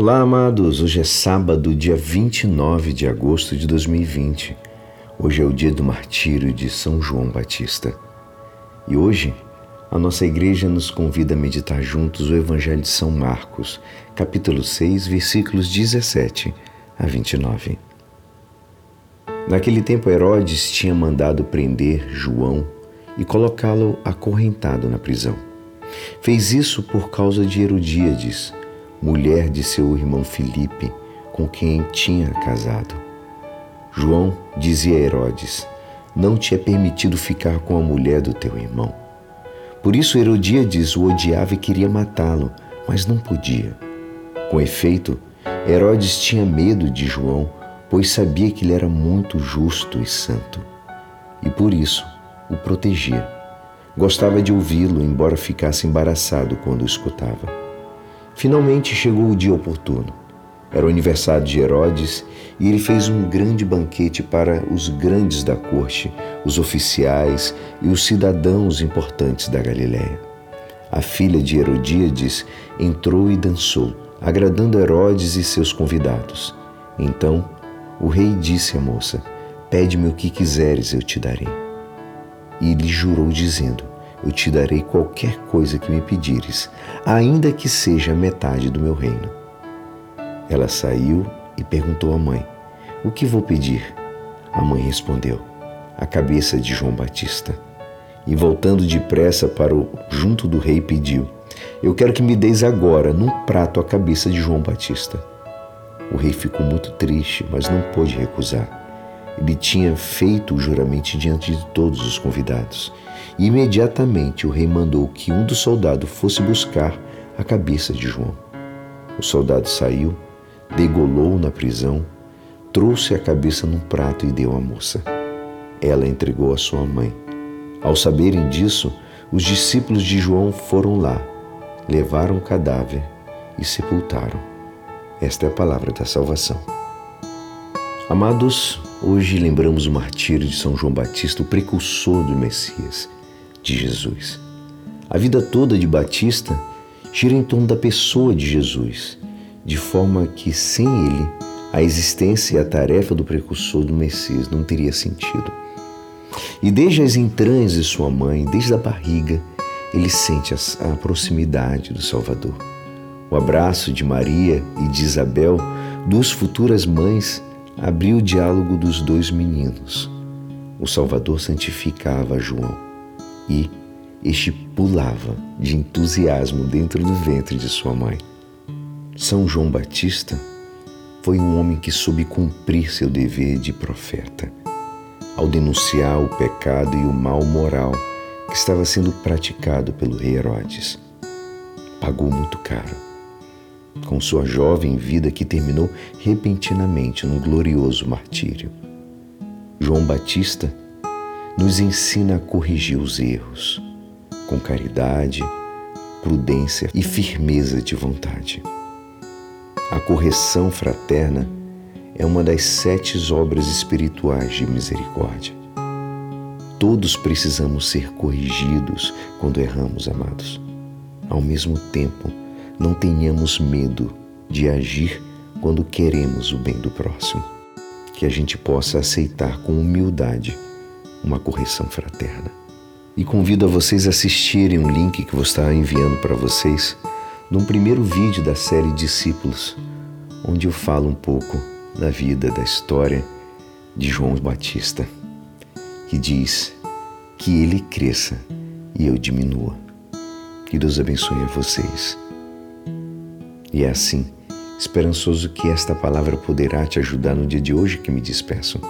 Olá, amados. Hoje é sábado, dia 29 de agosto de 2020. Hoje é o dia do martírio de São João Batista. E hoje, a nossa igreja nos convida a meditar juntos o Evangelho de São Marcos, capítulo 6, versículos 17 a 29. Naquele tempo, Herodes tinha mandado prender João e colocá-lo acorrentado na prisão. Fez isso por causa de Herodíades mulher de seu irmão Filipe, com quem tinha casado. João dizia a Herodes: Não te é permitido ficar com a mulher do teu irmão. Por isso Herodíades o odiava e queria matá-lo, mas não podia. Com efeito, Herodes tinha medo de João, pois sabia que ele era muito justo e santo. E por isso o protegia. Gostava de ouvi-lo, embora ficasse embaraçado quando o escutava. Finalmente chegou o dia oportuno. Era o aniversário de Herodes e ele fez um grande banquete para os grandes da corte, os oficiais e os cidadãos importantes da Galiléia. A filha de Herodíades entrou e dançou, agradando Herodes e seus convidados. Então o rei disse à moça: Pede-me o que quiseres, eu te darei. E lhe jurou, dizendo: eu te darei qualquer coisa que me pedires, ainda que seja metade do meu reino. Ela saiu e perguntou à mãe: O que vou pedir? A mãe respondeu: A cabeça de João Batista. E voltando depressa para o junto do rei, pediu: Eu quero que me deis agora, num prato, a cabeça de João Batista. O rei ficou muito triste, mas não pôde recusar. Ele tinha feito o juramento diante de todos os convidados. E imediatamente o rei mandou que um dos soldados fosse buscar a cabeça de João. O soldado saiu, degolou na prisão, trouxe a cabeça num prato e deu à moça. Ela entregou à sua mãe. Ao saberem disso, os discípulos de João foram lá, levaram o cadáver e sepultaram. Esta é a palavra da salvação. Amados, hoje lembramos o martírio de São João Batista, o precursor do Messias de Jesus. A vida toda de Batista gira em torno da pessoa de Jesus, de forma que sem ele a existência e a tarefa do precursor do Messias não teria sentido. E desde as entranhas de sua mãe, desde a barriga, ele sente a proximidade do Salvador. O abraço de Maria e de Isabel, duas futuras mães, abriu o diálogo dos dois meninos. O Salvador santificava João e este pulava de entusiasmo dentro do ventre de sua mãe. São João Batista foi um homem que soube cumprir seu dever de profeta, ao denunciar o pecado e o mal moral que estava sendo praticado pelo rei Herodes. Pagou muito caro, com sua jovem vida que terminou repentinamente no glorioso martírio. João Batista nos ensina a corrigir os erros com caridade, prudência e firmeza de vontade. A correção fraterna é uma das sete obras espirituais de misericórdia. Todos precisamos ser corrigidos quando erramos, amados. Ao mesmo tempo, não tenhamos medo de agir quando queremos o bem do próximo. Que a gente possa aceitar com humildade uma correção fraterna. E convido a vocês a assistirem um link que vou estar enviando para vocês num primeiro vídeo da série Discípulos, onde eu falo um pouco da vida, da história de João Batista, que diz que ele cresça e eu diminua. Que Deus abençoe a vocês. E é assim, esperançoso que esta palavra poderá te ajudar no dia de hoje que me despeço.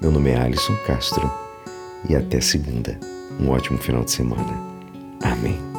Meu nome é Alisson Castro e até segunda. Um ótimo final de semana. Amém.